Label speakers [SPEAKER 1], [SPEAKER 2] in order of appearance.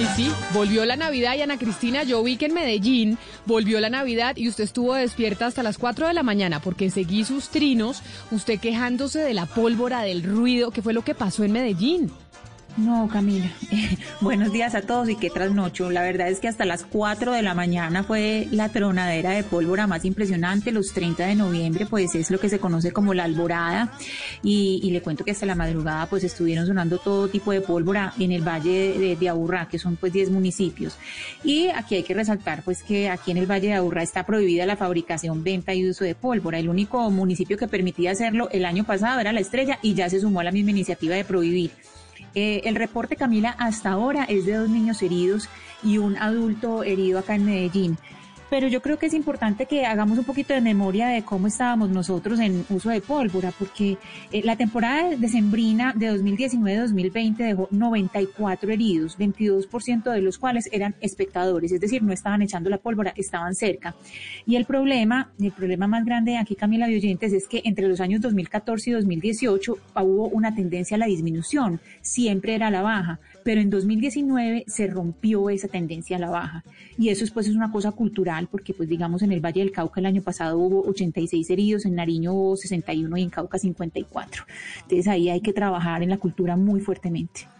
[SPEAKER 1] Y sí, volvió la Navidad y Ana Cristina, yo vi que en Medellín volvió la Navidad y usted estuvo despierta hasta las 4 de la mañana porque seguí sus trinos, usted quejándose de la pólvora, del ruido, ¿qué fue lo que pasó en Medellín?
[SPEAKER 2] No, Camila. buenos días a todos y qué trasnocho. La verdad es que hasta las 4 de la mañana fue la tronadera de pólvora más impresionante. Los 30 de noviembre, pues es lo que se conoce como la alborada. Y, le cuento que hasta la madrugada, pues estuvieron sonando todo tipo de pólvora en el valle de, Aburrá, que son pues 10 municipios. Y aquí hay que resaltar, pues que aquí en el valle de Aburrá está prohibida la fabricación, venta y uso de pólvora. El único municipio que permitía hacerlo el año pasado era la Estrella y ya se sumó a la misma iniciativa de prohibir. Eh, el reporte, Camila, hasta ahora es de dos niños heridos y un adulto herido acá en Medellín pero yo creo que es importante que hagamos un poquito de memoria de cómo estábamos nosotros en uso de pólvora, porque eh, la temporada decembrina de 2019-2020 dejó 94 heridos, 22% de los cuales eran espectadores, es decir, no estaban echando la pólvora, estaban cerca. Y el problema, el problema más grande aquí, Camila de Oyentes, es que entre los años 2014 y 2018 hubo una tendencia a la disminución, siempre era la baja, pero en 2019 se rompió esa tendencia a la baja. Y eso pues es una cosa cultural porque pues digamos en el Valle del Cauca el año pasado hubo 86 heridos, en Nariño hubo 61 y en Cauca 54. Entonces ahí hay que trabajar en la cultura muy fuertemente.